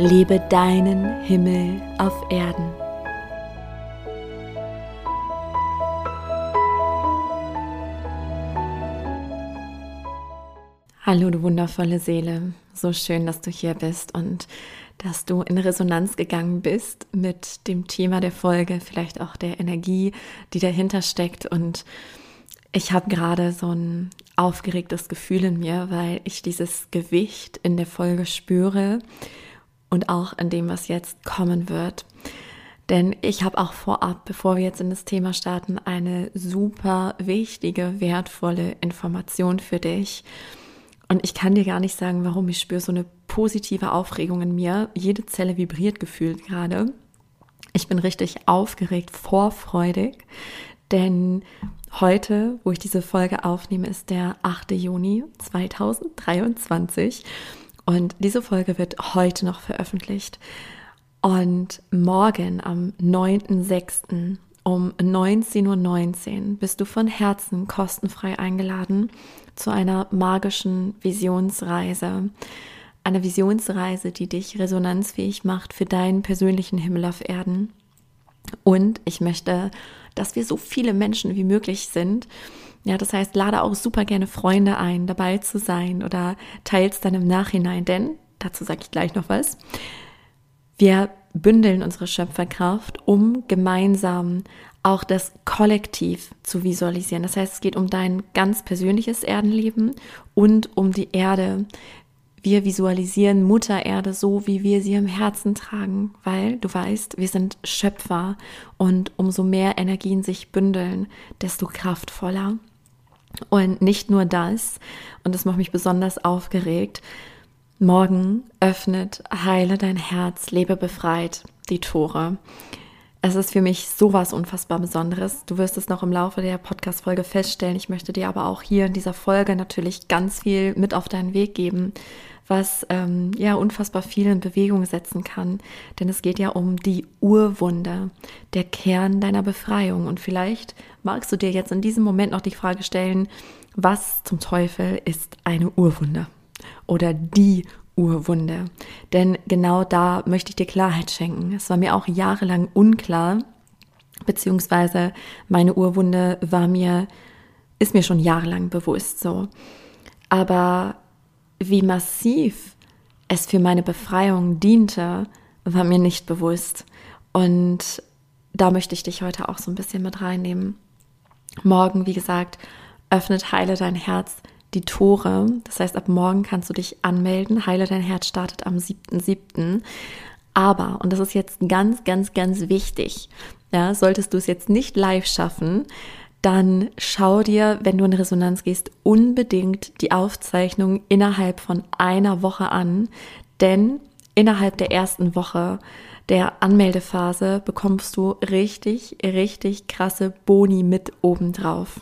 Lebe deinen Himmel auf Erden. Hallo, du wundervolle Seele. So schön, dass du hier bist und dass du in Resonanz gegangen bist mit dem Thema der Folge, vielleicht auch der Energie, die dahinter steckt. Und ich habe gerade so ein aufgeregtes Gefühl in mir, weil ich dieses Gewicht in der Folge spüre und auch in dem, was jetzt kommen wird. Denn ich habe auch vorab, bevor wir jetzt in das Thema starten, eine super wichtige, wertvolle Information für dich. Und ich kann dir gar nicht sagen, warum. Ich spüre so eine positive Aufregung in mir. Jede Zelle vibriert gefühlt gerade. Ich bin richtig aufgeregt, vorfreudig, denn heute, wo ich diese Folge aufnehme, ist der 8. Juni 2023. Und diese Folge wird heute noch veröffentlicht. Und morgen am 9.6. um 19.19 Uhr .19 bist du von Herzen kostenfrei eingeladen zu einer magischen Visionsreise. Eine Visionsreise, die dich resonanzfähig macht für deinen persönlichen Himmel auf Erden. Und ich möchte, dass wir so viele Menschen wie möglich sind, ja, das heißt, lade auch super gerne Freunde ein, dabei zu sein oder teils dann im Nachhinein, denn dazu sage ich gleich noch was. Wir bündeln unsere Schöpferkraft, um gemeinsam auch das Kollektiv zu visualisieren. Das heißt, es geht um dein ganz persönliches Erdenleben und um die Erde. Wir visualisieren Mutter Erde so, wie wir sie im Herzen tragen, weil du weißt, wir sind Schöpfer und umso mehr Energien sich bündeln, desto kraftvoller. Und nicht nur das, und das macht mich besonders aufgeregt, morgen öffnet Heile dein Herz, lebe befreit die Tore. Es ist für mich sowas unfassbar Besonderes. Du wirst es noch im Laufe der Podcast-Folge feststellen. Ich möchte dir aber auch hier in dieser Folge natürlich ganz viel mit auf deinen Weg geben, was ähm, ja unfassbar viel in Bewegung setzen kann. Denn es geht ja um die Urwunde, der Kern deiner Befreiung. Und vielleicht magst du dir jetzt in diesem Moment noch die Frage stellen, was zum Teufel ist eine Urwunde oder die Urwunde? Denn genau da möchte ich dir Klarheit schenken. Es war mir auch jahrelang unklar, beziehungsweise meine Urwunde war mir, ist mir schon jahrelang bewusst so. Aber wie massiv es für meine Befreiung diente, war mir nicht bewusst. Und da möchte ich dich heute auch so ein bisschen mit reinnehmen. Morgen, wie gesagt, öffnet Heile dein Herz die Tore. Das heißt, ab morgen kannst du dich anmelden. Heile dein Herz startet am 7.7. Aber, und das ist jetzt ganz, ganz, ganz wichtig, ja, solltest du es jetzt nicht live schaffen, dann schau dir, wenn du in Resonanz gehst, unbedingt die Aufzeichnung innerhalb von einer Woche an, denn innerhalb der ersten Woche der Anmeldephase bekommst du richtig, richtig krasse Boni mit obendrauf.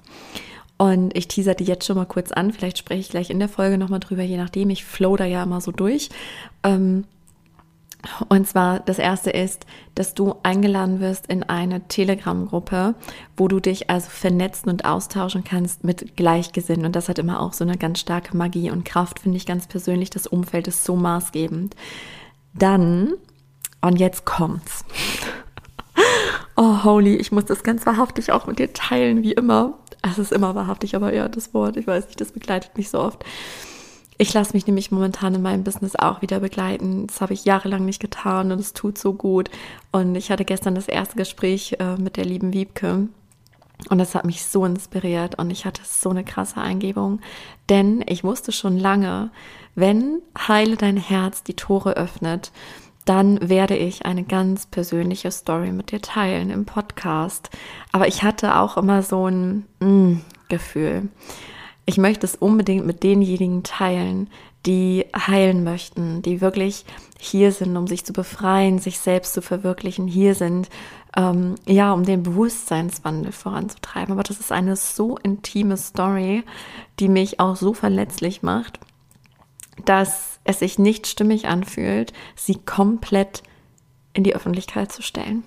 Und ich teaser die jetzt schon mal kurz an. Vielleicht spreche ich gleich in der Folge nochmal drüber, je nachdem. Ich flow da ja immer so durch. Ähm, und zwar das erste ist, dass du eingeladen wirst in eine Telegram-Gruppe, wo du dich also vernetzen und austauschen kannst mit Gleichgesinnten. Und das hat immer auch so eine ganz starke Magie und Kraft, finde ich ganz persönlich. Das Umfeld ist so maßgebend. Dann, und jetzt kommt's. Oh, holy, ich muss das ganz wahrhaftig auch mit dir teilen, wie immer. Es ist immer wahrhaftig, aber ja, das Wort, ich weiß nicht, das begleitet mich so oft. Ich lasse mich nämlich momentan in meinem Business auch wieder begleiten. Das habe ich jahrelang nicht getan und es tut so gut. Und ich hatte gestern das erste Gespräch äh, mit der lieben Wiebke. Und das hat mich so inspiriert und ich hatte so eine krasse Eingebung. Denn ich wusste schon lange, wenn Heile dein Herz die Tore öffnet, dann werde ich eine ganz persönliche Story mit dir teilen im Podcast. Aber ich hatte auch immer so ein mm, Gefühl ich möchte es unbedingt mit denjenigen teilen, die heilen möchten, die wirklich hier sind, um sich zu befreien, sich selbst zu verwirklichen, hier sind, ähm, ja, um den Bewusstseinswandel voranzutreiben. Aber das ist eine so intime Story, die mich auch so verletzlich macht, dass es sich nicht stimmig anfühlt, sie komplett in die Öffentlichkeit zu stellen.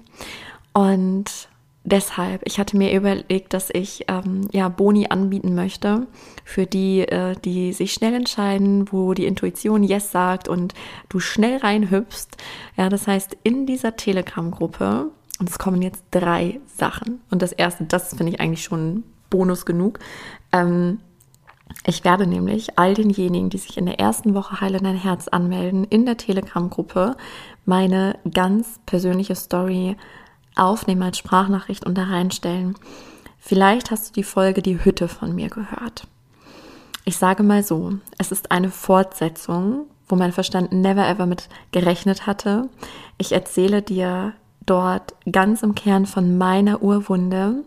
Und deshalb, ich hatte mir überlegt, dass ich ähm, ja Boni anbieten möchte für die, äh, die sich schnell entscheiden, wo die Intuition Yes sagt und du schnell reinhüpfst. Ja, das heißt, in dieser Telegram-Gruppe, und es kommen jetzt drei Sachen. Und das erste, das finde ich eigentlich schon Bonus genug. Ähm, ich werde nämlich all denjenigen, die sich in der ersten Woche Heile dein Herz anmelden, in der Telegram-Gruppe meine ganz persönliche Story aufnehmen als Sprachnachricht und da reinstellen. Vielleicht hast du die Folge Die Hütte von mir gehört. Ich sage mal so, es ist eine Fortsetzung, wo mein Verstand never ever mit gerechnet hatte. Ich erzähle dir dort ganz im Kern von meiner Urwunde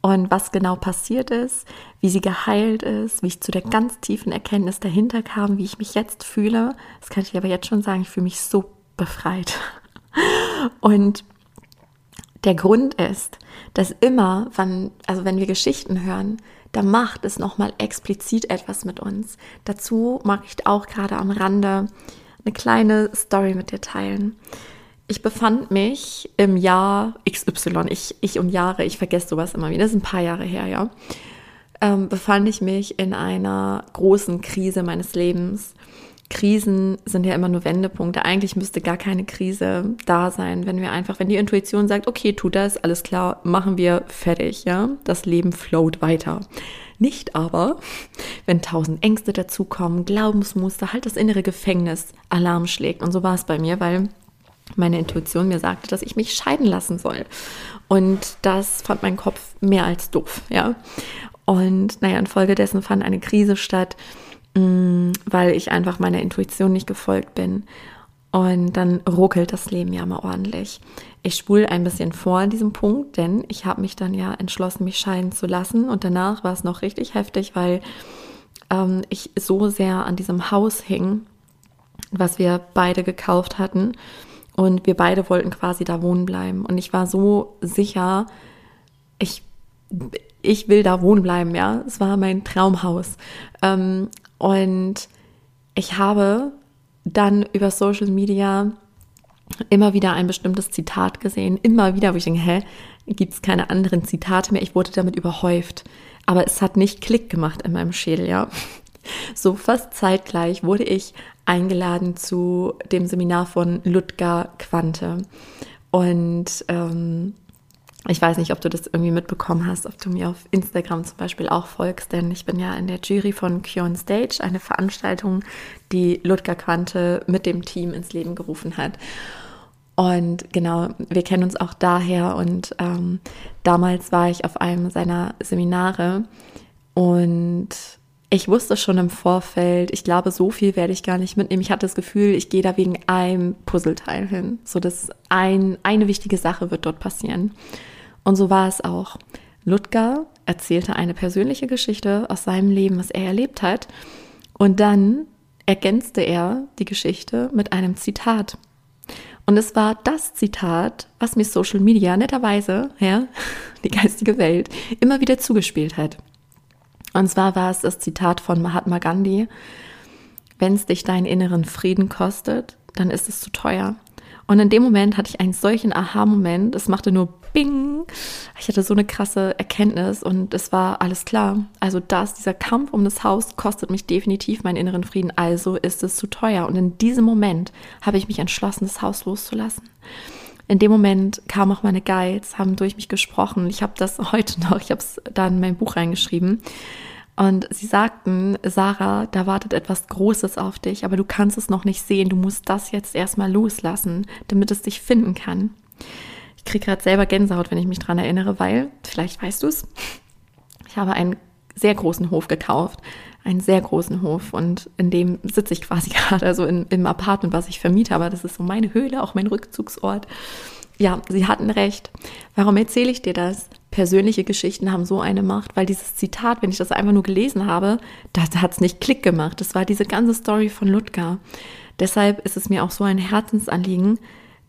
und was genau passiert ist, wie sie geheilt ist, wie ich zu der ganz tiefen Erkenntnis dahinter kam, wie ich mich jetzt fühle. Das kann ich aber jetzt schon sagen, ich fühle mich so befreit. Und der Grund ist, dass immer, wann, also wenn wir Geschichten hören, da macht es nochmal explizit etwas mit uns. Dazu mag ich auch gerade am Rande eine kleine Story mit dir teilen. Ich befand mich im Jahr XY, ich, ich und Jahre, ich vergesse sowas immer wieder, das ist ein paar Jahre her, ja, ähm, befand ich mich in einer großen Krise meines Lebens. Krisen sind ja immer nur Wendepunkte. Eigentlich müsste gar keine Krise da sein, wenn wir einfach, wenn die Intuition sagt, okay, tu das, alles klar, machen wir fertig, ja. Das Leben float weiter. Nicht aber, wenn tausend Ängste dazukommen, Glaubensmuster, halt das innere Gefängnis Alarm schlägt. Und so war es bei mir, weil meine Intuition mir sagte, dass ich mich scheiden lassen soll. Und das fand mein Kopf mehr als doof, ja. Und naja, infolgedessen fand eine Krise statt Mm, weil ich einfach meiner Intuition nicht gefolgt bin. Und dann ruckelt das Leben ja mal ordentlich. Ich spule ein bisschen vor an diesem Punkt, denn ich habe mich dann ja entschlossen, mich scheiden zu lassen. Und danach war es noch richtig heftig, weil ähm, ich so sehr an diesem Haus hing, was wir beide gekauft hatten. Und wir beide wollten quasi da wohnen bleiben. Und ich war so sicher, ich, ich will da wohnen bleiben, ja. Es war mein Traumhaus. Ähm, und ich habe dann über Social Media immer wieder ein bestimmtes Zitat gesehen, immer wieder, wo ich denke, hä, gibt es keine anderen Zitate mehr? Ich wurde damit überhäuft. Aber es hat nicht Klick gemacht in meinem Schädel, ja. So fast zeitgleich wurde ich eingeladen zu dem Seminar von Ludger Quante. Und ähm, ich weiß nicht, ob du das irgendwie mitbekommen hast, ob du mir auf Instagram zum Beispiel auch folgst, denn ich bin ja in der Jury von Cure Stage, eine Veranstaltung, die Ludger Quante mit dem Team ins Leben gerufen hat. Und genau, wir kennen uns auch daher und ähm, damals war ich auf einem seiner Seminare und ich wusste schon im Vorfeld, ich glaube, so viel werde ich gar nicht mitnehmen. Ich hatte das Gefühl, ich gehe da wegen einem Puzzleteil hin, so dass ein, eine wichtige Sache wird dort passieren. Und so war es auch. Ludger erzählte eine persönliche Geschichte aus seinem Leben, was er erlebt hat. Und dann ergänzte er die Geschichte mit einem Zitat. Und es war das Zitat, was mir Social Media netterweise, ja, die geistige Welt, immer wieder zugespielt hat. Und zwar war es das Zitat von Mahatma Gandhi, wenn es dich deinen inneren Frieden kostet, dann ist es zu teuer. Und in dem Moment hatte ich einen solchen Aha-Moment, es machte nur Bing. Ich hatte so eine krasse Erkenntnis und es war alles klar. Also das, dieser Kampf um das Haus kostet mich definitiv meinen inneren Frieden, also ist es zu teuer. Und in diesem Moment habe ich mich entschlossen, das Haus loszulassen. In dem Moment kamen auch meine Guides, haben durch mich gesprochen. Ich habe das heute noch, ich habe es da in mein Buch reingeschrieben. Und sie sagten, Sarah, da wartet etwas Großes auf dich, aber du kannst es noch nicht sehen. Du musst das jetzt erstmal loslassen, damit es dich finden kann. Ich kriege gerade selber Gänsehaut, wenn ich mich dran erinnere, weil, vielleicht weißt du es, ich habe einen sehr großen Hof gekauft, einen sehr großen Hof und in dem sitze ich quasi gerade, also in, im Apartment, was ich vermiete, aber das ist so meine Höhle, auch mein Rückzugsort. Ja, sie hatten recht. Warum erzähle ich dir das? persönliche Geschichten haben so eine Macht, weil dieses Zitat, wenn ich das einfach nur gelesen habe, da hat es nicht Klick gemacht. Das war diese ganze Story von Ludger. Deshalb ist es mir auch so ein Herzensanliegen,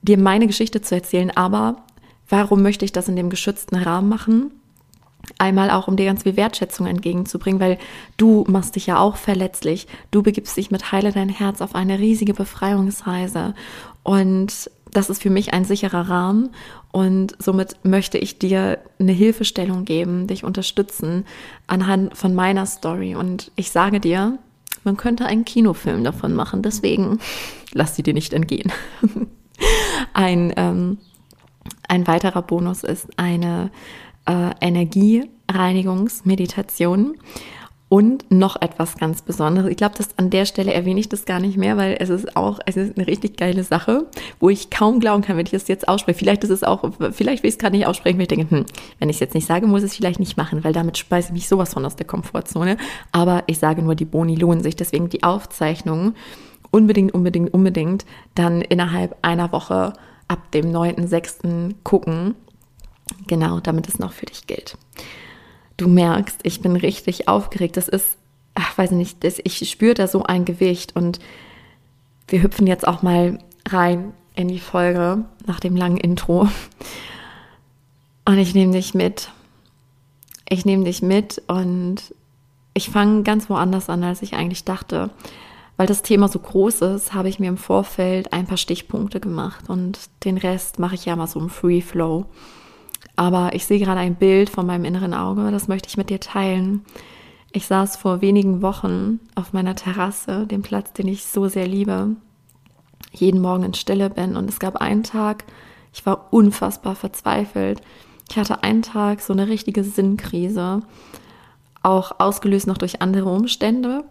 dir meine Geschichte zu erzählen. Aber warum möchte ich das in dem geschützten Rahmen machen? Einmal auch, um dir ganz viel Wertschätzung entgegenzubringen, weil du machst dich ja auch verletzlich. Du begibst dich mit Heile dein Herz auf eine riesige Befreiungsreise. Und das ist für mich ein sicherer Rahmen. Und somit möchte ich dir eine Hilfestellung geben, dich unterstützen anhand von meiner Story. Und ich sage dir, man könnte einen Kinofilm davon machen. Deswegen lass sie dir nicht entgehen. ein, ähm, ein weiterer Bonus ist eine äh, Energiereinigungsmeditation. Und noch etwas ganz Besonderes. Ich glaube, dass an der Stelle erwähne ich das gar nicht mehr, weil es ist auch, es ist eine richtig geile Sache, wo ich kaum glauben kann, wenn ich das jetzt ausspreche. Vielleicht ist es auch, vielleicht will ich es gerade nicht aussprechen, weil ich denke, hm, wenn ich es jetzt nicht sage, muss ich es vielleicht nicht machen, weil damit speise ich mich sowas von aus der Komfortzone. Aber ich sage nur, die Boni lohnen sich. Deswegen die Aufzeichnungen unbedingt, unbedingt, unbedingt dann innerhalb einer Woche ab dem 9.6. gucken. Genau, damit es noch für dich gilt du merkst, ich bin richtig aufgeregt. Das ist, ach, weiß nicht, das, ich spüre da so ein Gewicht und wir hüpfen jetzt auch mal rein in die Folge nach dem langen Intro. Und ich nehme dich mit. Ich nehme dich mit und ich fange ganz woanders an, als ich eigentlich dachte. Weil das Thema so groß ist, habe ich mir im Vorfeld ein paar Stichpunkte gemacht und den Rest mache ich ja mal so im Free Flow. Aber ich sehe gerade ein Bild von meinem inneren Auge, das möchte ich mit dir teilen. Ich saß vor wenigen Wochen auf meiner Terrasse, dem Platz, den ich so sehr liebe, jeden Morgen in Stille bin. Und es gab einen Tag, ich war unfassbar verzweifelt. Ich hatte einen Tag so eine richtige Sinnkrise, auch ausgelöst noch durch andere Umstände.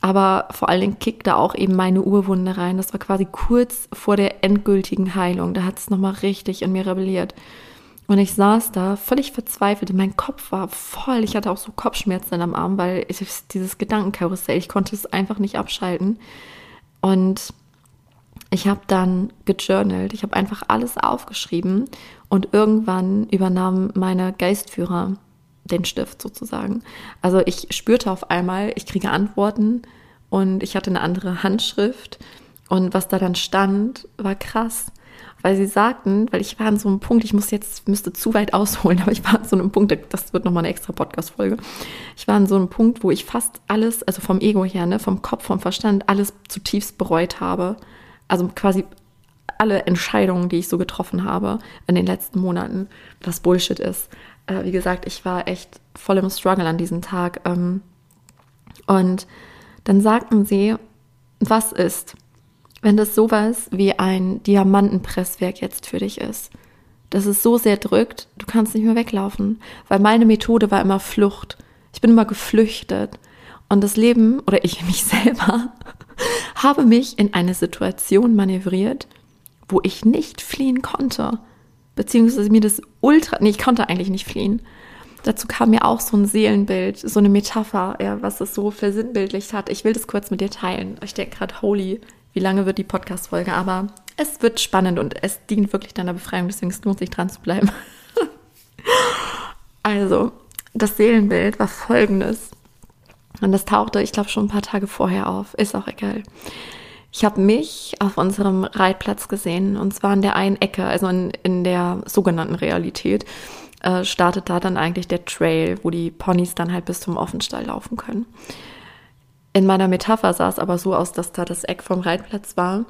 Aber vor allen Dingen kickte auch eben meine Urwunde rein. Das war quasi kurz vor der endgültigen Heilung. Da hat es nochmal richtig in mir rebelliert. Und ich saß da völlig verzweifelt. Mein Kopf war voll. Ich hatte auch so Kopfschmerzen am Arm, weil ich, dieses Gedankenkarussell, ich konnte es einfach nicht abschalten. Und ich habe dann gejournalt. Ich habe einfach alles aufgeschrieben. Und irgendwann übernahm meine Geistführer den Stift sozusagen. Also ich spürte auf einmal, ich kriege Antworten und ich hatte eine andere Handschrift. Und was da dann stand, war krass weil sie sagten, weil ich war an so einem Punkt, ich muss jetzt, müsste zu weit ausholen, aber ich war an so einem Punkt, das wird nochmal eine extra Podcast-Folge. Ich war an so einem Punkt, wo ich fast alles, also vom Ego her, ne, vom Kopf, vom Verstand, alles zutiefst bereut habe. Also quasi alle Entscheidungen, die ich so getroffen habe in den letzten Monaten, was Bullshit ist. Äh, wie gesagt, ich war echt voll im Struggle an diesem Tag. Ähm, und dann sagten sie, was ist, wenn das sowas wie ein Diamantenpresswerk jetzt für dich ist, dass es so sehr drückt, du kannst nicht mehr weglaufen, weil meine Methode war immer Flucht. Ich bin immer geflüchtet und das Leben oder ich mich selber habe mich in eine Situation manövriert, wo ich nicht fliehen konnte, beziehungsweise mir das ultra, nee, ich konnte eigentlich nicht fliehen. Dazu kam mir auch so ein Seelenbild, so eine Metapher, ja, was es so versinnbildlicht hat. Ich will das kurz mit dir teilen. Ich denke gerade, holy, wie lange wird die Podcast-Folge, aber es wird spannend und es dient wirklich deiner Befreiung, deswegen es lohnt sich dran zu bleiben. also, das Seelenbild war folgendes. Und das tauchte, ich glaube, schon ein paar Tage vorher auf. Ist auch egal. Ich habe mich auf unserem Reitplatz gesehen und zwar in der einen Ecke, also in, in der sogenannten Realität, äh, startet da dann eigentlich der Trail, wo die Ponys dann halt bis zum Offenstall laufen können. In meiner Metapher sah es aber so aus, dass da das Eck vom Reitplatz war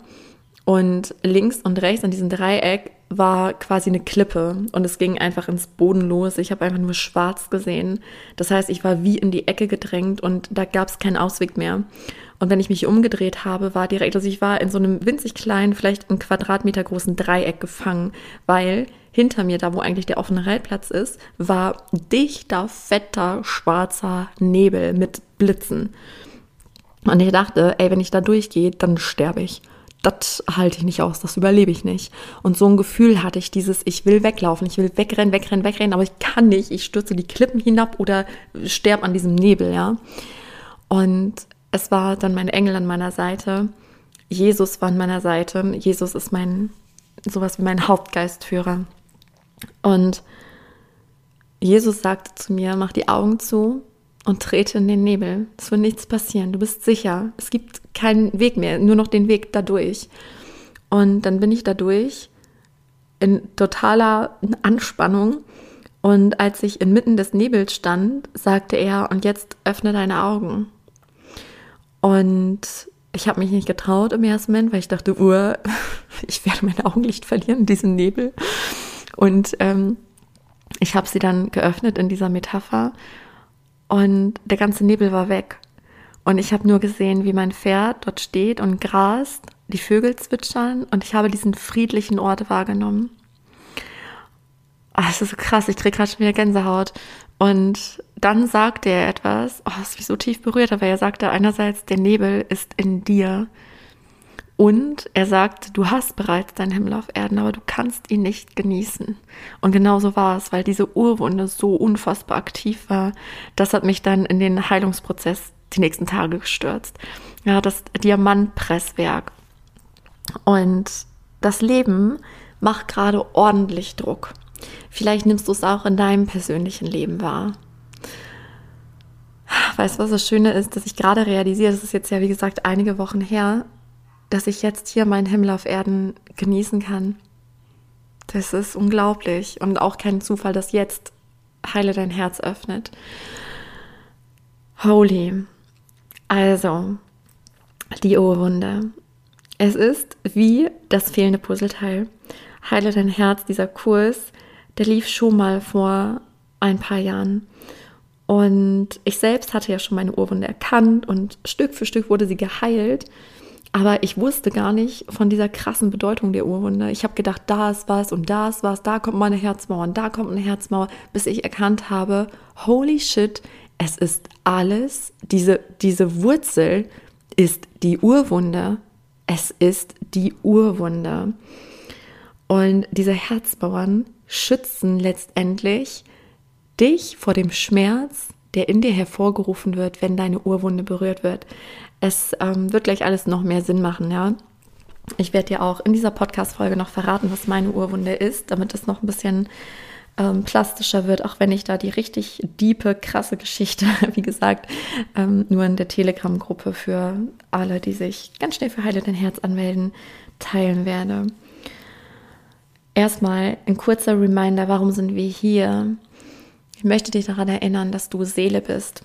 und links und rechts an diesem Dreieck war quasi eine Klippe und es ging einfach ins Boden los. Ich habe einfach nur schwarz gesehen. Das heißt, ich war wie in die Ecke gedrängt und da gab es keinen Ausweg mehr. Und wenn ich mich umgedreht habe, war direkt, also ich war in so einem winzig kleinen, vielleicht einen Quadratmeter großen Dreieck gefangen, weil hinter mir, da wo eigentlich der offene Reitplatz ist, war dichter, fetter, schwarzer Nebel mit Blitzen. Und ich dachte, ey, wenn ich da durchgehe, dann sterbe ich. Das halte ich nicht aus, das überlebe ich nicht. Und so ein Gefühl hatte ich dieses, ich will weglaufen, ich will wegrennen, wegrennen, wegrennen, aber ich kann nicht. Ich stürze die Klippen hinab oder sterbe an diesem Nebel, ja. Und es war dann mein Engel an meiner Seite. Jesus war an meiner Seite. Jesus ist mein, sowas wie mein Hauptgeistführer. Und Jesus sagte zu mir, mach die Augen zu und trete in den Nebel. Es wird nichts passieren. Du bist sicher. Es gibt keinen Weg mehr, nur noch den Weg dadurch. Und dann bin ich dadurch in totaler Anspannung. Und als ich inmitten des Nebels stand, sagte er, und jetzt öffne deine Augen. Und ich habe mich nicht getraut im ersten Moment, weil ich dachte, uh, ich werde mein Augenlicht verlieren in diesem Nebel. Und ähm, ich habe sie dann geöffnet in dieser Metapher und der ganze Nebel war weg. Und ich habe nur gesehen, wie mein Pferd dort steht und grast, die Vögel zwitschern und ich habe diesen friedlichen Ort wahrgenommen. Oh, das ist so krass, ich kriege gerade schon wieder Gänsehaut. Und dann sagte er etwas, oh, das mich so tief berührt, weil er sagte einerseits, der Nebel ist in dir. Und er sagt, du hast bereits deinen Himmel auf Erden, aber du kannst ihn nicht genießen. Und genau so war es, weil diese Urwunde so unfassbar aktiv war. Das hat mich dann in den Heilungsprozess die nächsten Tage gestürzt. Ja, das Diamantpresswerk. Und das Leben macht gerade ordentlich Druck. Vielleicht nimmst du es auch in deinem persönlichen Leben wahr. Weißt du, was das Schöne ist, dass ich gerade realisiere, das ist jetzt ja wie gesagt einige Wochen her, dass ich jetzt hier meinen Himmel auf Erden genießen kann. Das ist unglaublich und auch kein Zufall, dass jetzt Heile dein Herz öffnet. Holy. Also, die Urwunde. Es ist wie das fehlende Puzzleteil. Heile dein Herz, dieser Kurs, der lief schon mal vor ein paar Jahren. Und ich selbst hatte ja schon meine Urwunde erkannt und Stück für Stück wurde sie geheilt. Aber ich wusste gar nicht von dieser krassen Bedeutung der Urwunde. Ich habe gedacht, da ist was und da ist was, da kommt meine Herzmauer und da kommt eine Herzmauer, bis ich erkannt habe, holy shit, es ist alles, diese, diese Wurzel ist die Urwunde. Es ist die Urwunde. Und diese Herzmauern schützen letztendlich dich vor dem Schmerz, der in dir hervorgerufen wird, wenn deine Urwunde berührt wird. Es ähm, wird gleich alles noch mehr Sinn machen, ja. Ich werde dir auch in dieser Podcast-Folge noch verraten, was meine Urwunde ist, damit es noch ein bisschen ähm, plastischer wird, auch wenn ich da die richtig diepe, krasse Geschichte, wie gesagt, ähm, nur in der Telegram-Gruppe für alle, die sich ganz schnell für Heile dein Herz anmelden, teilen werde. Erstmal ein kurzer Reminder, warum sind wir hier? Ich möchte dich daran erinnern, dass du Seele bist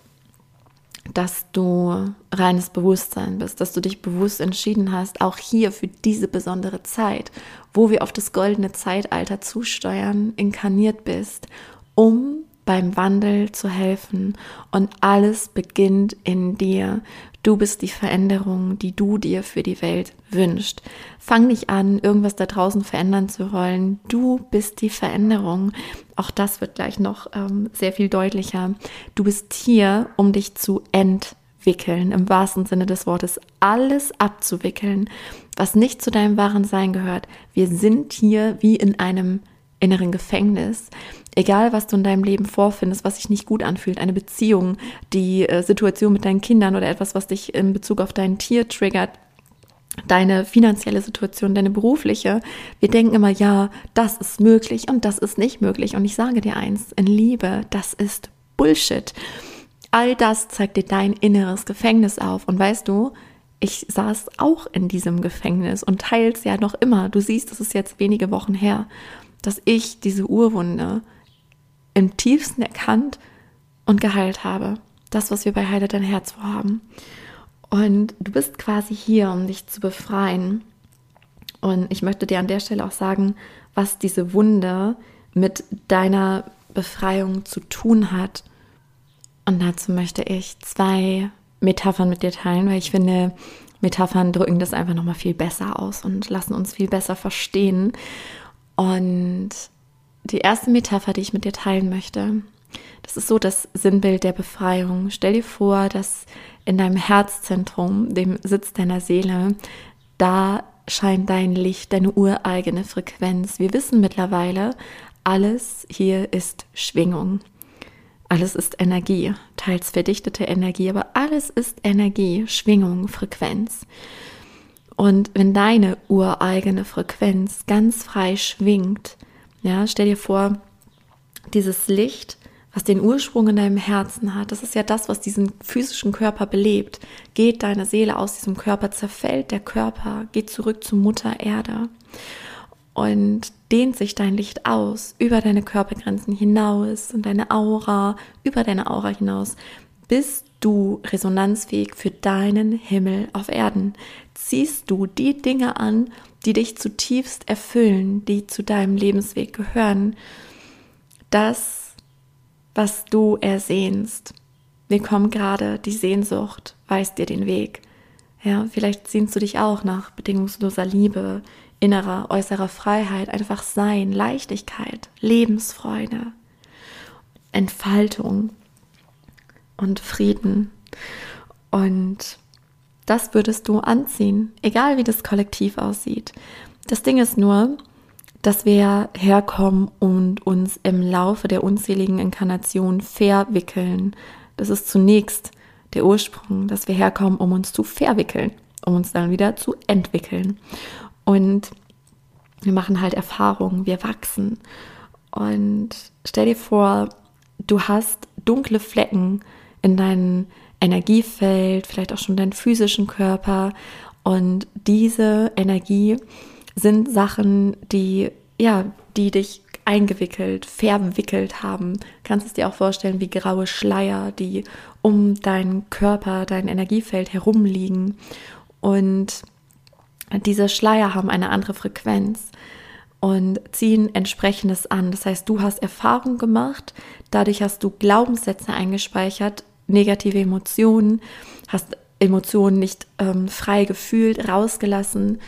dass du reines Bewusstsein bist, dass du dich bewusst entschieden hast, auch hier für diese besondere Zeit, wo wir auf das goldene Zeitalter zusteuern, inkarniert bist, um beim Wandel zu helfen. Und alles beginnt in dir. Du bist die Veränderung, die du dir für die Welt wünschst. Fang nicht an, irgendwas da draußen verändern zu wollen. Du bist die Veränderung. Auch das wird gleich noch ähm, sehr viel deutlicher. Du bist hier, um dich zu entwickeln, im wahrsten Sinne des Wortes, alles abzuwickeln, was nicht zu deinem wahren Sein gehört. Wir sind hier wie in einem inneren Gefängnis. Egal, was du in deinem Leben vorfindest, was sich nicht gut anfühlt, eine Beziehung, die äh, Situation mit deinen Kindern oder etwas, was dich in Bezug auf dein Tier triggert, deine finanzielle Situation, deine berufliche. Wir denken immer, ja, das ist möglich und das ist nicht möglich. Und ich sage dir eins, in Liebe, das ist Bullshit. All das zeigt dir dein inneres Gefängnis auf. Und weißt du, ich saß auch in diesem Gefängnis und teils ja noch immer. Du siehst, das ist jetzt wenige Wochen her, dass ich diese Urwunde im tiefsten erkannt und geheilt habe. Das, was wir bei Heile dein Herz vorhaben. Und du bist quasi hier, um dich zu befreien. Und ich möchte dir an der Stelle auch sagen, was diese Wunde mit deiner Befreiung zu tun hat. Und dazu möchte ich zwei Metaphern mit dir teilen, weil ich finde, Metaphern drücken das einfach nochmal viel besser aus und lassen uns viel besser verstehen. Und die erste Metapher, die ich mit dir teilen möchte, das ist so das Sinnbild der Befreiung. Stell dir vor, dass in deinem Herzzentrum, dem Sitz deiner Seele, da scheint dein Licht, deine ureigene Frequenz. Wir wissen mittlerweile, alles hier ist Schwingung. Alles ist Energie, teils verdichtete Energie, aber alles ist Energie, Schwingung, Frequenz. Und wenn deine ureigene Frequenz ganz frei schwingt, ja, stell dir vor, dieses Licht was den Ursprung in deinem Herzen hat. Das ist ja das, was diesen physischen Körper belebt. Geht deine Seele aus diesem Körper, zerfällt der Körper, geht zurück zu Mutter Erde und dehnt sich dein Licht aus über deine Körpergrenzen hinaus und deine Aura über deine Aura hinaus, bist du resonanzfähig für deinen Himmel auf Erden. Ziehst du die Dinge an, die dich zutiefst erfüllen, die zu deinem Lebensweg gehören. Das, was du ersehnst. Mir kommt gerade die Sehnsucht, weist dir den Weg. Ja, vielleicht sehnst du dich auch nach bedingungsloser Liebe, innerer, äußerer Freiheit, einfach Sein, Leichtigkeit, Lebensfreude, Entfaltung und Frieden. Und das würdest du anziehen, egal wie das Kollektiv aussieht. Das Ding ist nur, dass wir herkommen und uns im Laufe der unzähligen Inkarnationen verwickeln. Das ist zunächst der Ursprung, dass wir herkommen, um uns zu verwickeln, um uns dann wieder zu entwickeln. Und wir machen halt Erfahrungen, wir wachsen. Und stell dir vor, du hast dunkle Flecken in deinem Energiefeld, vielleicht auch schon deinen physischen Körper. Und diese Energie sind Sachen, die, ja, die dich eingewickelt, verwickelt haben. Du kannst es dir auch vorstellen wie graue Schleier, die um deinen Körper, dein Energiefeld herumliegen. Und diese Schleier haben eine andere Frequenz und ziehen entsprechendes an. Das heißt, du hast Erfahrung gemacht, dadurch hast du Glaubenssätze eingespeichert, negative Emotionen, hast Emotionen nicht ähm, frei gefühlt, rausgelassen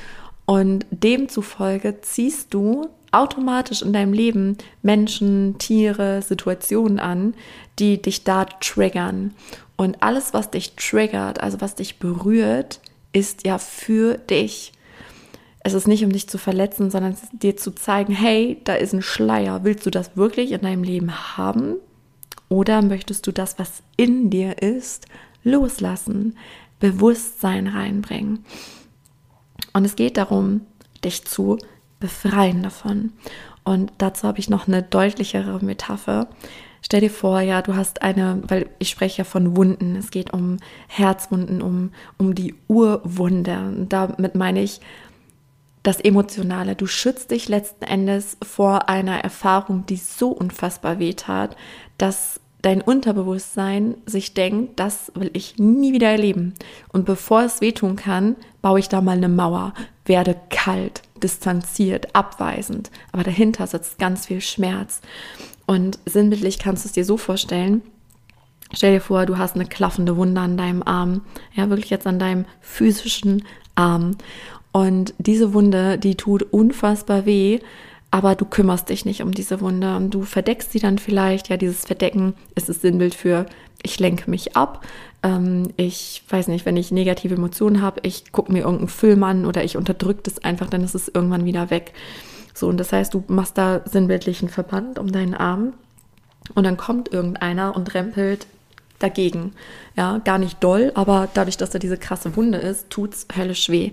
und demzufolge ziehst du automatisch in deinem Leben Menschen, Tiere, Situationen an, die dich da triggern. Und alles, was dich triggert, also was dich berührt, ist ja für dich. Es ist nicht, um dich zu verletzen, sondern dir zu zeigen, hey, da ist ein Schleier. Willst du das wirklich in deinem Leben haben? Oder möchtest du das, was in dir ist, loslassen, Bewusstsein reinbringen? Und es geht darum, dich zu befreien davon. Und dazu habe ich noch eine deutlichere Metapher. Stell dir vor, ja, du hast eine, weil ich spreche ja von Wunden, es geht um Herzwunden, um, um die Urwunde. Und damit meine ich das Emotionale. Du schützt dich letzten Endes vor einer Erfahrung, die so unfassbar weh tat, dass dein Unterbewusstsein sich denkt, das will ich nie wieder erleben. Und bevor es wehtun kann, baue ich da mal eine Mauer, werde kalt, distanziert, abweisend. Aber dahinter sitzt ganz viel Schmerz. Und sinnbildlich kannst du es dir so vorstellen, Stell dir vor, du hast eine klaffende Wunde an deinem Arm, ja, wirklich jetzt an deinem physischen Arm. Und diese Wunde, die tut unfassbar weh, aber du kümmerst dich nicht um diese Wunde und du verdeckst sie dann vielleicht. Ja, dieses Verdecken ist das Sinnbild für, ich lenke mich ab. Ähm, ich weiß nicht, wenn ich negative Emotionen habe, ich gucke mir irgendeinen Film an oder ich unterdrücke das einfach, dann ist es irgendwann wieder weg. So, und das heißt, du machst da sinnbildlichen Verband um deinen Arm und dann kommt irgendeiner und rempelt dagegen. Ja, gar nicht doll, aber dadurch, dass da diese krasse Wunde ist, tut's höllisch weh.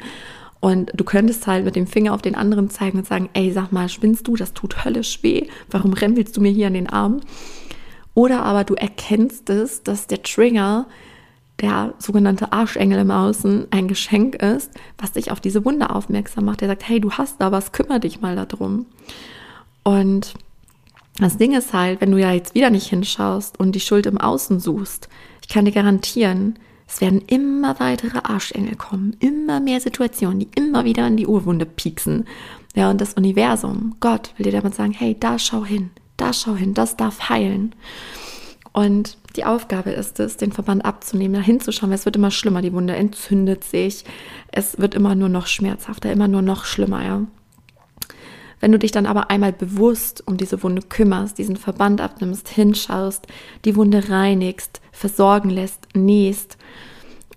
Und du könntest halt mit dem Finger auf den anderen zeigen und sagen, ey, sag mal, spinnst du, das tut höllisch weh, warum rempelst du mir hier an den Arm? Oder aber du erkennst es, dass der Trigger der sogenannte Arschengel im Außen ein Geschenk ist, was dich auf diese Wunde aufmerksam macht. Der sagt, hey, du hast da was, kümmere dich mal darum. Und das Ding ist halt, wenn du ja jetzt wieder nicht hinschaust und die Schuld im Außen suchst, ich kann dir garantieren, es werden immer weitere Arschengel kommen, immer mehr Situationen, die immer wieder an die Urwunde pieksen. Ja, und das Universum, Gott will dir damit sagen, hey, da schau hin, da schau hin, das darf heilen. Und die Aufgabe ist es, den Verband abzunehmen, da hinzuschauen, weil es wird immer schlimmer, die Wunde entzündet sich, es wird immer nur noch schmerzhafter, immer nur noch schlimmer, ja. Wenn du dich dann aber einmal bewusst um diese Wunde kümmerst, diesen Verband abnimmst, hinschaust, die Wunde reinigst, versorgen lässt, nähst,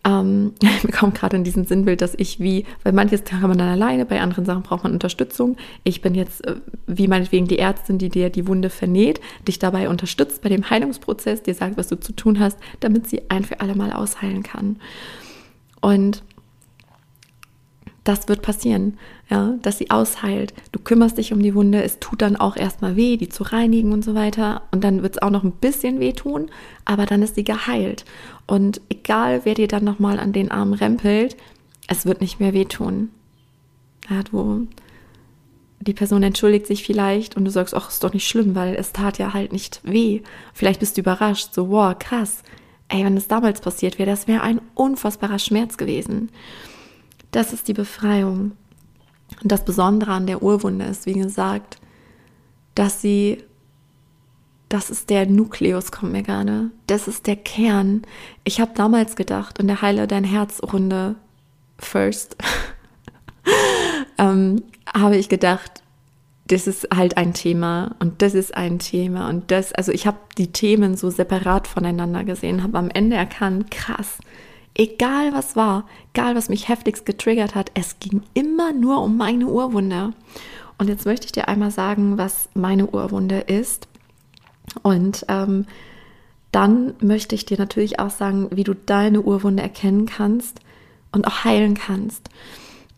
ähm, mir kommt gerade in diesen Sinnbild, dass ich wie, weil manches kann man dann alleine, bei anderen Sachen braucht man Unterstützung. Ich bin jetzt äh, wie meinetwegen die Ärztin, die dir die Wunde vernäht, dich dabei unterstützt bei dem Heilungsprozess, dir sagt, was du zu tun hast, damit sie ein für alle Mal ausheilen kann. Und das wird passieren, ja, dass sie ausheilt. Du kümmerst dich um die Wunde, es tut dann auch erstmal weh, die zu reinigen und so weiter. Und dann wird es auch noch ein bisschen weh tun, aber dann ist sie geheilt. Und egal, wer dir dann nochmal an den Arm rempelt, es wird nicht mehr wehtun. Ja, du, die Person entschuldigt sich vielleicht und du sagst, ach, ist doch nicht schlimm, weil es tat ja halt nicht weh. Vielleicht bist du überrascht, so, wow, krass. Ey, wenn es damals passiert wäre, das wäre ein unfassbarer Schmerz gewesen. Das ist die Befreiung. Und das Besondere an der Urwunde ist, wie gesagt, dass sie, das ist der Nukleus, kommt mir gerade, das ist der Kern. Ich habe damals gedacht, in der Heile dein Herz-Runde first, ähm, habe ich gedacht, das ist halt ein Thema und das ist ein Thema und das, also ich habe die Themen so separat voneinander gesehen, habe am Ende erkannt, krass, egal was war, egal was mich heftigst getriggert hat, es ging immer nur um meine Urwunde. Und jetzt möchte ich dir einmal sagen, was meine Urwunde ist. Und ähm, dann möchte ich dir natürlich auch sagen, wie du deine Urwunde erkennen kannst und auch heilen kannst.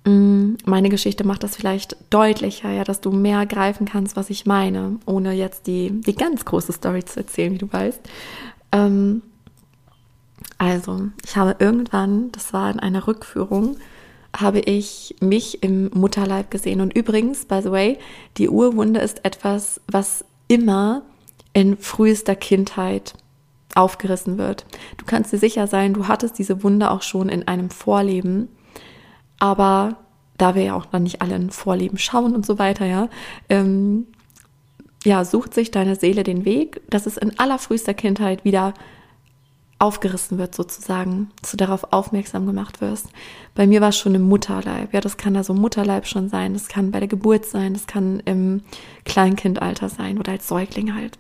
Mm, meine Geschichte macht das vielleicht deutlicher, ja, dass du mehr greifen kannst, was ich meine, ohne jetzt die, die ganz große Story zu erzählen, wie du weißt. Ähm, also, ich habe irgendwann, das war in einer Rückführung, habe ich mich im Mutterleib gesehen. Und übrigens, by the way, die Urwunde ist etwas, was immer in frühester Kindheit aufgerissen wird. Du kannst dir sicher sein, du hattest diese Wunde auch schon in einem Vorleben. Aber da wir ja auch dann nicht alle in Vorleben schauen und so weiter, ja, ähm, ja, sucht sich deine Seele den Weg, dass es in allerfrühester Kindheit wieder aufgerissen wird sozusagen, dass du darauf aufmerksam gemacht wirst. Bei mir war es schon im Mutterleib. Ja, das kann also Mutterleib schon sein, das kann bei der Geburt sein, das kann im Kleinkindalter sein oder als Säugling halt.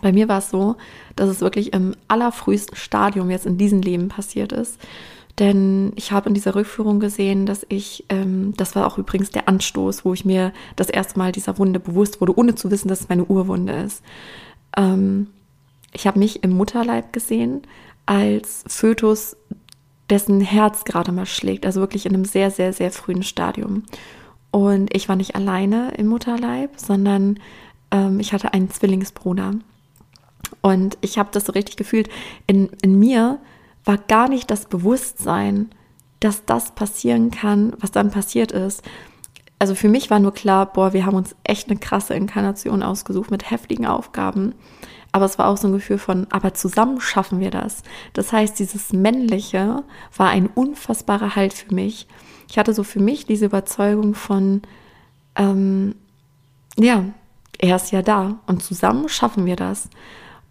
Bei mir war es so, dass es wirklich im allerfrühesten Stadium jetzt in diesem Leben passiert ist. Denn ich habe in dieser Rückführung gesehen, dass ich, ähm, das war auch übrigens der Anstoß, wo ich mir das erste Mal dieser Wunde bewusst wurde, ohne zu wissen, dass es meine Urwunde ist. Ähm, ich habe mich im Mutterleib gesehen als Fötus, dessen Herz gerade mal schlägt, also wirklich in einem sehr, sehr, sehr frühen Stadium. Und ich war nicht alleine im Mutterleib, sondern ähm, ich hatte einen Zwillingsbruder. Und ich habe das so richtig gefühlt. In, in mir war gar nicht das Bewusstsein, dass das passieren kann, was dann passiert ist. Also für mich war nur klar, boah, wir haben uns echt eine krasse Inkarnation ausgesucht mit heftigen Aufgaben. Aber es war auch so ein Gefühl von, aber zusammen schaffen wir das. Das heißt, dieses Männliche war ein unfassbarer Halt für mich. Ich hatte so für mich diese Überzeugung von, ähm, ja, er ist ja da und zusammen schaffen wir das.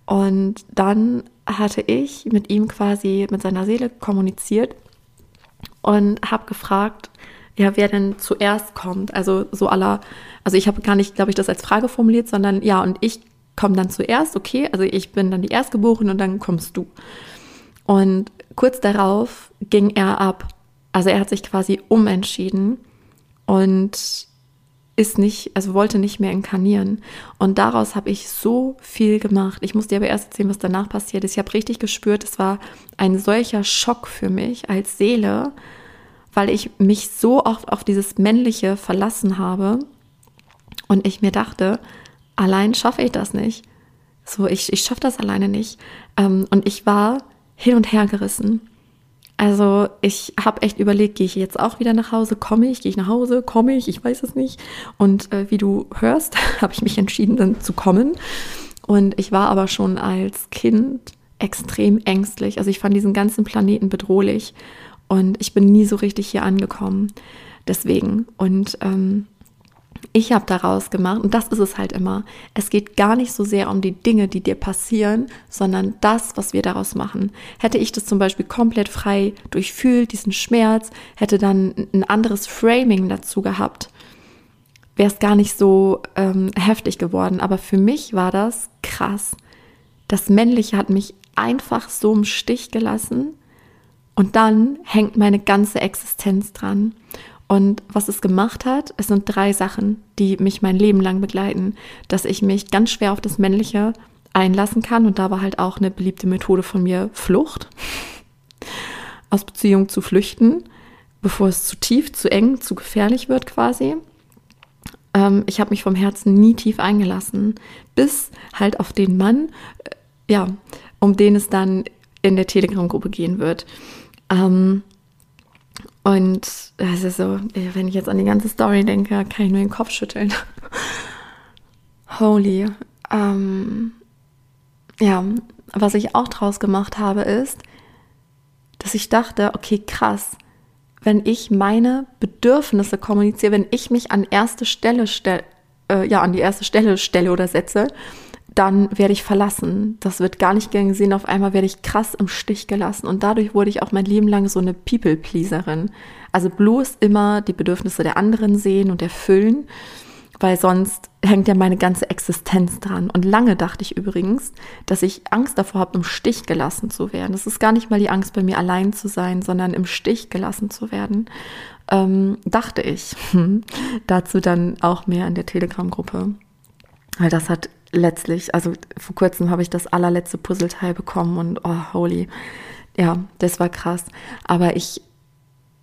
Und dann hatte ich mit ihm quasi mit seiner Seele kommuniziert und habe gefragt, ja, wer denn zuerst kommt. Also so aller, also ich habe gar nicht, glaube ich, das als Frage formuliert, sondern ja, und ich komme dann zuerst, okay, also ich bin dann die Erstgeborene und dann kommst du. Und kurz darauf ging er ab. Also er hat sich quasi umentschieden und ist nicht, also wollte nicht mehr inkarnieren. Und daraus habe ich so viel gemacht. Ich muss dir aber erst erzählen, was danach passiert ist. Ich habe richtig gespürt, es war ein solcher Schock für mich als Seele, weil ich mich so oft auf dieses Männliche verlassen habe und ich mir dachte, allein schaffe ich das nicht. So, ich, ich schaffe das alleine nicht. Ähm, und ich war hin und her gerissen. Also ich habe echt überlegt, gehe ich jetzt auch wieder nach Hause? Komme ich? Gehe ich nach Hause? Komme ich? Ich weiß es nicht. Und äh, wie du hörst, habe ich mich entschieden, dann zu kommen. Und ich war aber schon als Kind extrem ängstlich. Also ich fand diesen ganzen Planeten bedrohlich. Und ich bin nie so richtig hier angekommen. Deswegen. Und ähm, ich habe daraus gemacht, und das ist es halt immer, es geht gar nicht so sehr um die Dinge, die dir passieren, sondern das, was wir daraus machen. Hätte ich das zum Beispiel komplett frei durchfühlt, diesen Schmerz, hätte dann ein anderes Framing dazu gehabt, wäre es gar nicht so ähm, heftig geworden. Aber für mich war das krass. Das Männliche hat mich einfach so im Stich gelassen und dann hängt meine ganze Existenz dran. Und was es gemacht hat, es sind drei Sachen, die mich mein Leben lang begleiten. Dass ich mich ganz schwer auf das Männliche einlassen kann. Und da war halt auch eine beliebte Methode von mir Flucht. Aus Beziehung zu flüchten. bevor es zu tief, zu eng, zu gefährlich wird quasi. Ähm, ich habe mich vom Herzen nie tief eingelassen, bis halt auf den Mann, äh, ja, um den es dann in der Telegram-Gruppe gehen wird. Ähm, und das ist so, wenn ich jetzt an die ganze Story denke, kann ich nur den Kopf schütteln. Holy. Ähm, ja, was ich auch draus gemacht habe, ist, dass ich dachte, okay, krass, wenn ich meine Bedürfnisse kommuniziere, wenn ich mich an erste Stelle stelle, äh, ja, an die erste Stelle stelle oder setze, dann werde ich verlassen. Das wird gar nicht gern gesehen. Auf einmal werde ich krass im Stich gelassen. Und dadurch wurde ich auch mein Leben lang so eine People-Pleaserin. Also bloß immer die Bedürfnisse der anderen sehen und erfüllen weil sonst hängt ja meine ganze Existenz dran. Und lange dachte ich übrigens, dass ich Angst davor habe, im Stich gelassen zu werden. Es ist gar nicht mal die Angst, bei mir allein zu sein, sondern im Stich gelassen zu werden. Ähm, dachte ich. Dazu dann auch mehr in der Telegram-Gruppe. Weil das hat letztlich, also vor kurzem habe ich das allerletzte Puzzleteil bekommen und oh, holy. Ja, das war krass. Aber ich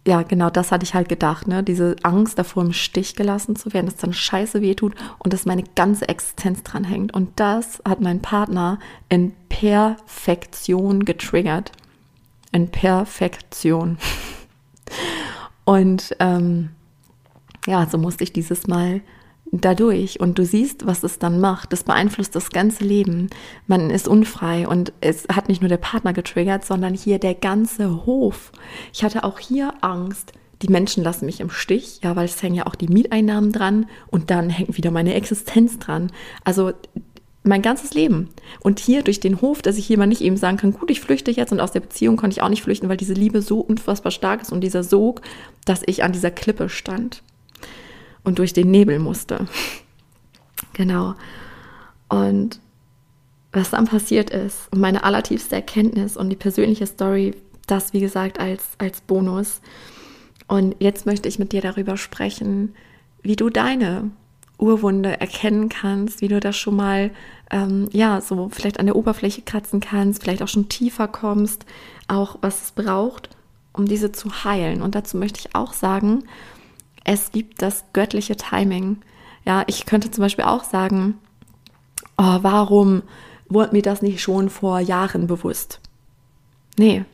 ja, genau das hatte ich halt gedacht, ne? Diese Angst davor, im Stich gelassen zu werden, dass dann scheiße wehtut und dass meine ganze Existenz dran hängt. Und das hat mein Partner in Perfektion getriggert. In Perfektion. Und ähm, ja, so musste ich dieses Mal dadurch und du siehst, was es dann macht. Das beeinflusst das ganze Leben. Man ist unfrei und es hat nicht nur der Partner getriggert, sondern hier der ganze Hof. Ich hatte auch hier Angst. Die Menschen lassen mich im Stich, ja, weil es hängen ja auch die Mieteinnahmen dran und dann hängt wieder meine Existenz dran. Also mein ganzes Leben. Und hier durch den Hof, dass ich hier mal nicht eben sagen kann, gut, ich flüchte jetzt und aus der Beziehung konnte ich auch nicht flüchten, weil diese Liebe so unfassbar stark ist und dieser Sog, dass ich an dieser Klippe stand und durch den Nebel musste. Genau. Und was dann passiert ist, und meine allertiefste Erkenntnis und die persönliche Story, das wie gesagt als, als Bonus. Und jetzt möchte ich mit dir darüber sprechen, wie du deine Urwunde erkennen kannst, wie du das schon mal, ähm, ja, so vielleicht an der Oberfläche kratzen kannst, vielleicht auch schon tiefer kommst, auch was es braucht, um diese zu heilen. Und dazu möchte ich auch sagen, es gibt das göttliche Timing. Ja, ich könnte zum Beispiel auch sagen, oh, warum wurde mir das nicht schon vor Jahren bewusst? Nee,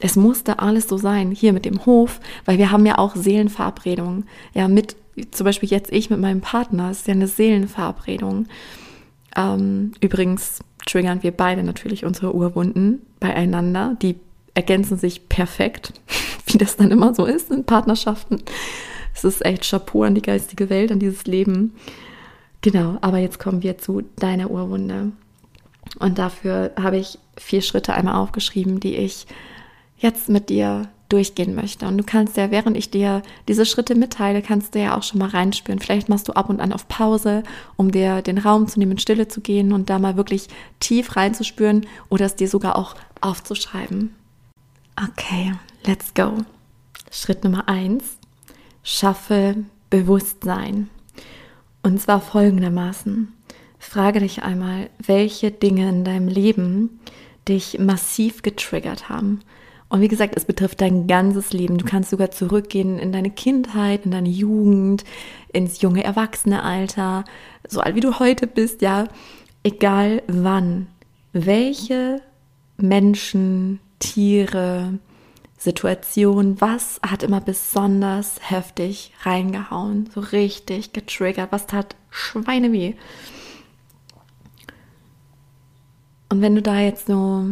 es musste alles so sein, hier mit dem Hof, weil wir haben ja auch Seelenverabredungen. Ja, mit, zum Beispiel jetzt ich mit meinem Partner, ist ja eine Seelenverabredung. Ähm, übrigens triggern wir beide natürlich unsere Urwunden beieinander. Die ergänzen sich perfekt, wie das dann immer so ist in Partnerschaften. Es ist echt Chapeau an die geistige Welt, an dieses Leben. Genau, aber jetzt kommen wir zu deiner Urwunde. Und dafür habe ich vier Schritte einmal aufgeschrieben, die ich jetzt mit dir durchgehen möchte. Und du kannst ja, während ich dir diese Schritte mitteile, kannst du ja auch schon mal reinspüren. Vielleicht machst du ab und an auf Pause, um dir den Raum zu nehmen, Stille zu gehen und da mal wirklich tief reinzuspüren oder es dir sogar auch aufzuschreiben. Okay, let's go. Schritt Nummer eins schaffe Bewusstsein. Und zwar folgendermaßen. Frage dich einmal, welche Dinge in deinem Leben dich massiv getriggert haben. Und wie gesagt, es betrifft dein ganzes Leben. Du kannst sogar zurückgehen in deine Kindheit, in deine Jugend, ins junge Erwachsenealter, so alt wie du heute bist, ja. Egal wann. Welche Menschen, Tiere, Situation, was hat immer besonders heftig reingehauen, so richtig getriggert, was tat Schweineweh. Und wenn du da jetzt so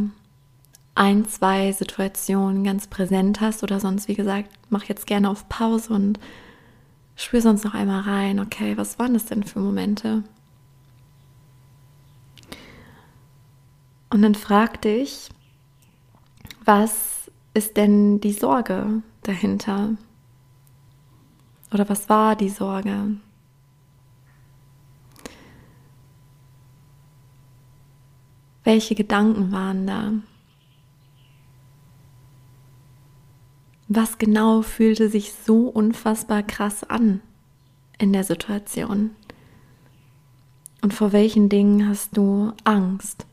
ein, zwei Situationen ganz präsent hast oder sonst, wie gesagt, mach jetzt gerne auf Pause und spür sonst noch einmal rein, okay, was waren das denn für Momente? Und dann frag dich, was ist denn die Sorge dahinter? Oder was war die Sorge? Welche Gedanken waren da? Was genau fühlte sich so unfassbar krass an in der Situation? Und vor welchen Dingen hast du Angst?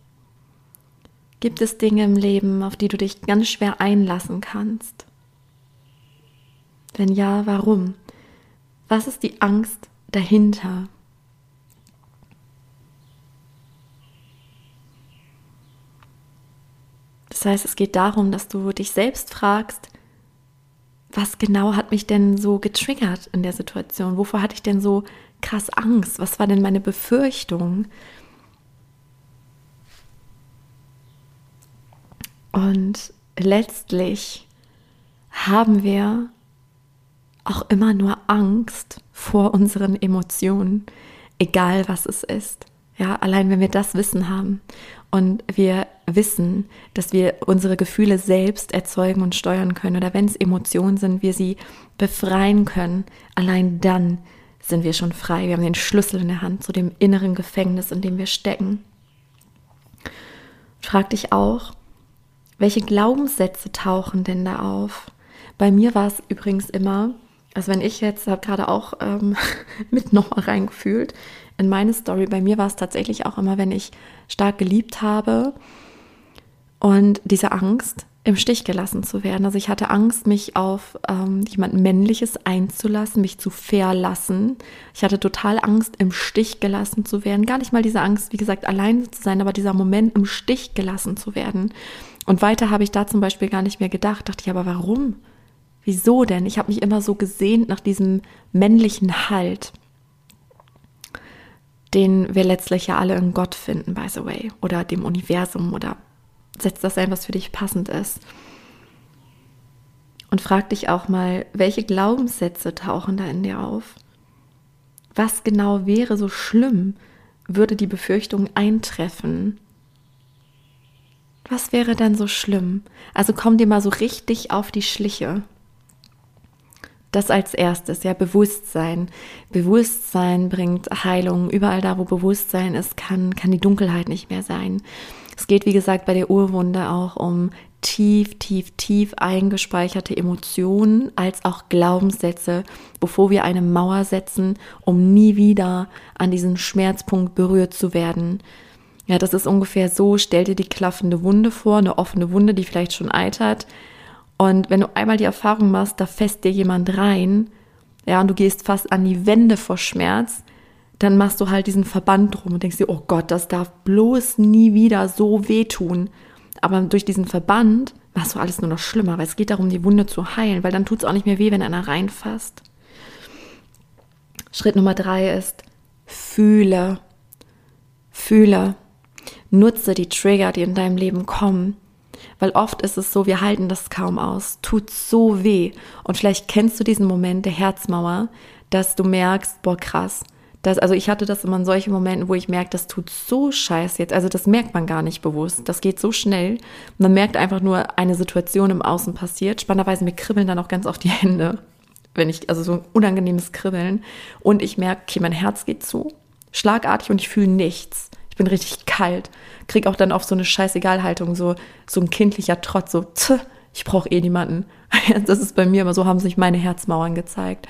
Gibt es Dinge im Leben, auf die du dich ganz schwer einlassen kannst? Wenn ja, warum? Was ist die Angst dahinter? Das heißt, es geht darum, dass du dich selbst fragst, was genau hat mich denn so getriggert in der Situation? Wovor hatte ich denn so krass Angst? Was war denn meine Befürchtung? Und letztlich haben wir auch immer nur Angst vor unseren Emotionen, egal was es ist. Ja, allein wenn wir das Wissen haben und wir wissen, dass wir unsere Gefühle selbst erzeugen und steuern können oder wenn es Emotionen sind, wir sie befreien können, allein dann sind wir schon frei. Wir haben den Schlüssel in der Hand zu dem inneren Gefängnis, in dem wir stecken. Frag dich auch, welche Glaubenssätze tauchen denn da auf? Bei mir war es übrigens immer, also wenn ich jetzt habe gerade auch ähm, mit nochmal reingefühlt in meine Story, bei mir war es tatsächlich auch immer, wenn ich stark geliebt habe und diese Angst, im Stich gelassen zu werden. Also ich hatte Angst, mich auf ähm, jemand Männliches einzulassen, mich zu verlassen. Ich hatte total Angst, im Stich gelassen zu werden. Gar nicht mal diese Angst, wie gesagt, allein zu sein, aber dieser Moment, im Stich gelassen zu werden. Und weiter habe ich da zum Beispiel gar nicht mehr gedacht. Dachte ich, aber warum? Wieso denn? Ich habe mich immer so gesehnt nach diesem männlichen Halt, den wir letztlich ja alle in Gott finden, by the way, oder dem Universum oder setz das ein, was für dich passend ist. Und frag dich auch mal, welche Glaubenssätze tauchen da in dir auf? Was genau wäre so schlimm, würde die Befürchtung eintreffen? Was wäre dann so schlimm? Also komm dir mal so richtig auf die Schliche. Das als erstes, ja, Bewusstsein. Bewusstsein bringt Heilung. Überall da, wo Bewusstsein ist, kann, kann die Dunkelheit nicht mehr sein. Es geht, wie gesagt, bei der Urwunde auch um tief, tief, tief eingespeicherte Emotionen als auch Glaubenssätze, bevor wir eine Mauer setzen, um nie wieder an diesen Schmerzpunkt berührt zu werden. Ja, das ist ungefähr so, stell dir die klaffende Wunde vor, eine offene Wunde, die vielleicht schon eitert. Und wenn du einmal die Erfahrung machst, da fässt dir jemand rein, ja, und du gehst fast an die Wände vor Schmerz, dann machst du halt diesen Verband drum und denkst dir, oh Gott, das darf bloß nie wieder so wehtun. Aber durch diesen Verband machst du alles nur noch schlimmer, weil es geht darum, die Wunde zu heilen, weil dann tut es auch nicht mehr weh, wenn einer reinfasst. Schritt Nummer drei ist, fühle. Fühle. Nutze die Trigger, die in deinem Leben kommen. Weil oft ist es so, wir halten das kaum aus. Tut so weh. Und vielleicht kennst du diesen Moment der Herzmauer, dass du merkst, boah, krass, das, also ich hatte das immer in solchen Momenten, wo ich merke, das tut so scheiße jetzt. Also das merkt man gar nicht bewusst. Das geht so schnell. Man merkt einfach nur, eine Situation im Außen passiert. Spannenderweise, mir kribbeln dann auch ganz oft die Hände. Wenn ich, also so ein unangenehmes Kribbeln. Und ich merke, okay, mein Herz geht zu. Schlagartig und ich fühle nichts. Ich bin richtig kalt. Krieg auch dann auf so eine Scheißegal-Haltung, so, so ein kindlicher Trotz, so, tch, ich brauche eh niemanden. Das ist bei mir immer so, haben sich meine Herzmauern gezeigt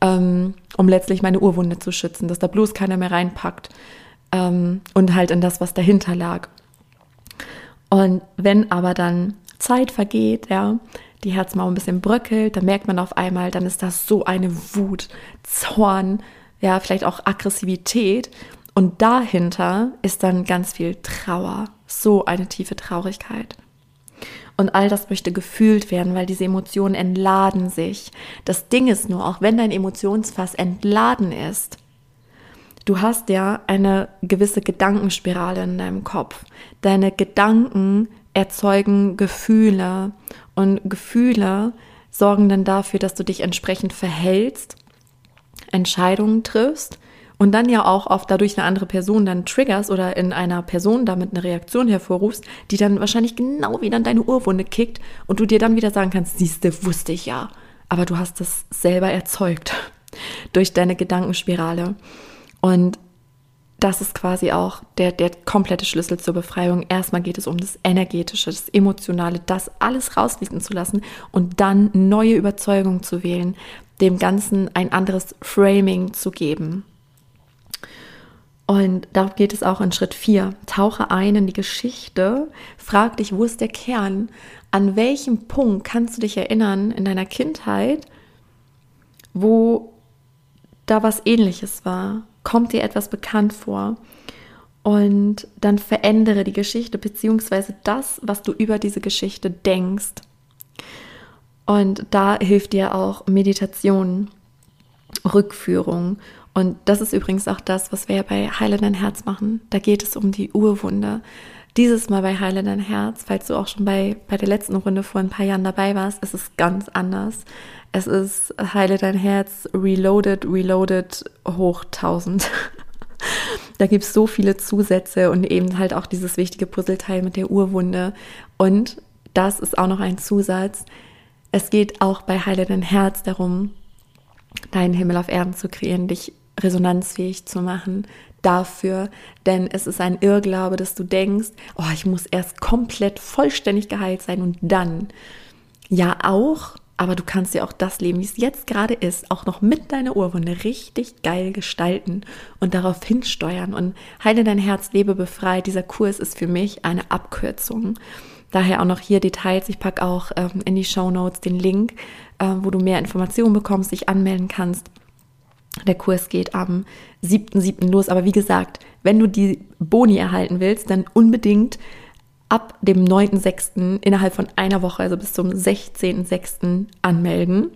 ähm, um letztlich meine Urwunde zu schützen, dass da bloß keiner mehr reinpackt ähm, und halt in das, was dahinter lag. Und wenn aber dann Zeit vergeht, ja, die Herzmauer ein bisschen bröckelt, dann merkt man auf einmal, dann ist das so eine Wut, Zorn, ja, vielleicht auch Aggressivität. Und dahinter ist dann ganz viel Trauer, so eine tiefe Traurigkeit. Und all das möchte gefühlt werden, weil diese Emotionen entladen sich. Das Ding ist nur, auch wenn dein Emotionsfass entladen ist, du hast ja eine gewisse Gedankenspirale in deinem Kopf. Deine Gedanken erzeugen Gefühle und Gefühle sorgen dann dafür, dass du dich entsprechend verhältst, Entscheidungen triffst und dann ja auch oft dadurch eine andere Person dann triggerst oder in einer Person damit eine Reaktion hervorrufst, die dann wahrscheinlich genau wieder in deine Urwunde kickt und du dir dann wieder sagen kannst, siehste, wusste ich ja, aber du hast das selber erzeugt durch deine Gedankenspirale. Und das ist quasi auch der, der komplette Schlüssel zur Befreiung. Erstmal geht es um das Energetische, das Emotionale, das alles rausfließen zu lassen und dann neue Überzeugungen zu wählen, dem Ganzen ein anderes Framing zu geben. Und darum geht es auch in Schritt 4. Tauche ein in die Geschichte, frag dich, wo ist der Kern? An welchem Punkt kannst du dich erinnern in deiner Kindheit, wo da was ähnliches war? Kommt dir etwas bekannt vor? Und dann verändere die Geschichte beziehungsweise das, was du über diese Geschichte denkst. Und da hilft dir auch Meditation, Rückführung. Und das ist übrigens auch das, was wir ja bei Heile dein Herz machen. Da geht es um die Urwunde. Dieses Mal bei Heile dein Herz, falls du auch schon bei, bei der letzten Runde vor ein paar Jahren dabei warst, ist es ganz anders. Es ist Heile dein Herz, Reloaded, Reloaded, hoch 1000. da gibt es so viele Zusätze und eben halt auch dieses wichtige Puzzleteil mit der Urwunde. Und das ist auch noch ein Zusatz. Es geht auch bei Heile dein Herz darum, deinen Himmel auf Erden zu kreieren, dich resonanzfähig zu machen dafür, denn es ist ein Irrglaube, dass du denkst, oh, ich muss erst komplett vollständig geheilt sein und dann. Ja, auch, aber du kannst dir auch das Leben, wie es jetzt gerade ist, auch noch mit deiner Urwunde richtig geil gestalten und darauf hinsteuern und heile dein Herz, lebe befreit. Dieser Kurs ist für mich eine Abkürzung. Daher auch noch hier Details. Ich packe auch ähm, in die Show Notes den Link, äh, wo du mehr Informationen bekommst, dich anmelden kannst. Der Kurs geht am 7.7. los. Aber wie gesagt, wenn du die Boni erhalten willst, dann unbedingt ab dem 9.6. innerhalb von einer Woche, also bis zum 16.6. anmelden.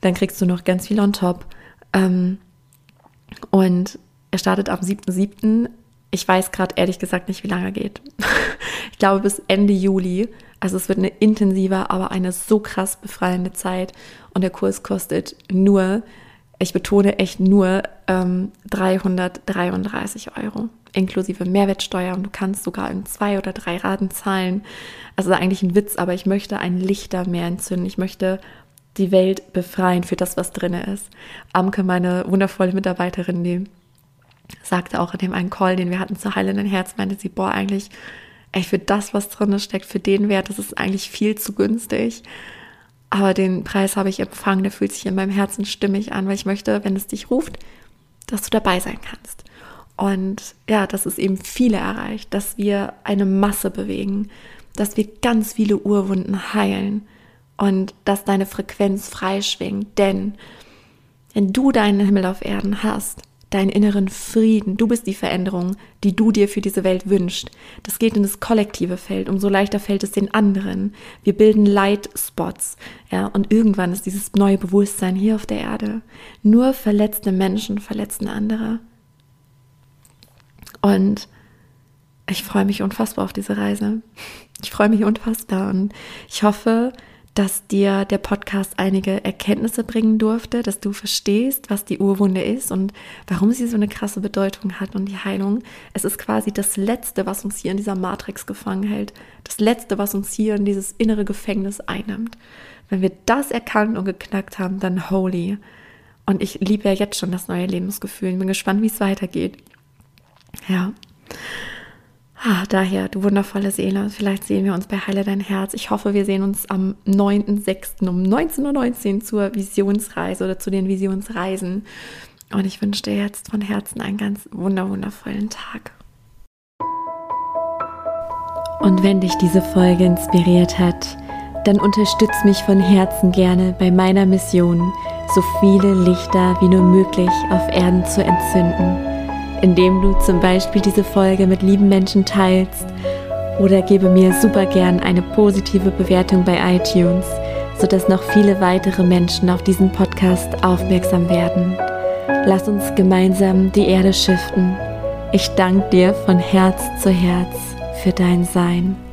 Dann kriegst du noch ganz viel on top. Ähm, und er startet am 7.7. Ich weiß gerade ehrlich gesagt nicht, wie lange er geht. ich glaube bis Ende Juli. Also es wird eine intensive, aber eine so krass befreiende Zeit. Und der Kurs kostet nur, ich betone echt nur, ähm, 333 Euro inklusive Mehrwertsteuer. Und du kannst sogar in zwei oder drei Raten zahlen. Also eigentlich ein Witz, aber ich möchte ein Lichter mehr entzünden. Ich möchte die Welt befreien für das, was drin ist. Amke, meine wundervolle Mitarbeiterin, die sagte auch in dem einen Call, den wir hatten zu Heilenden Herz, meinte sie, boah, eigentlich, ey, für das, was drin steckt, für den Wert, das ist eigentlich viel zu günstig. Aber den Preis habe ich empfangen, der fühlt sich in meinem Herzen stimmig an, weil ich möchte, wenn es dich ruft, dass du dabei sein kannst. Und ja, dass es eben viele erreicht, dass wir eine Masse bewegen, dass wir ganz viele Urwunden heilen und dass deine Frequenz freischwingt. Denn wenn du deinen Himmel auf Erden hast, deinen inneren Frieden. Du bist die Veränderung, die du dir für diese Welt wünschst. Das geht in das kollektive Feld, umso leichter fällt es den anderen. Wir bilden Lightspots, ja, und irgendwann ist dieses neue Bewusstsein hier auf der Erde. Nur verletzte Menschen verletzen andere. Und ich freue mich unfassbar auf diese Reise. Ich freue mich unfassbar und ich hoffe, dass dir der Podcast einige Erkenntnisse bringen durfte, dass du verstehst, was die Urwunde ist und warum sie so eine krasse Bedeutung hat und die Heilung. Es ist quasi das Letzte, was uns hier in dieser Matrix gefangen hält. Das Letzte, was uns hier in dieses innere Gefängnis einnimmt. Wenn wir das erkannt und geknackt haben, dann holy. Und ich liebe ja jetzt schon das neue Lebensgefühl. Ich bin gespannt, wie es weitergeht. Ja. Ah, daher, du wundervolle Seele, vielleicht sehen wir uns bei Heile dein Herz. Ich hoffe, wir sehen uns am 9.6. um 19.19 Uhr zur Visionsreise oder zu den Visionsreisen. Und ich wünsche dir jetzt von Herzen einen ganz wunderwundervollen Tag. Und wenn dich diese Folge inspiriert hat, dann unterstütz mich von Herzen gerne bei meiner Mission, so viele Lichter wie nur möglich auf Erden zu entzünden indem du zum Beispiel diese Folge mit lieben Menschen teilst oder gebe mir super gern eine positive Bewertung bei iTunes, sodass noch viele weitere Menschen auf diesen Podcast aufmerksam werden. Lass uns gemeinsam die Erde schiften. Ich danke dir von Herz zu Herz für dein Sein.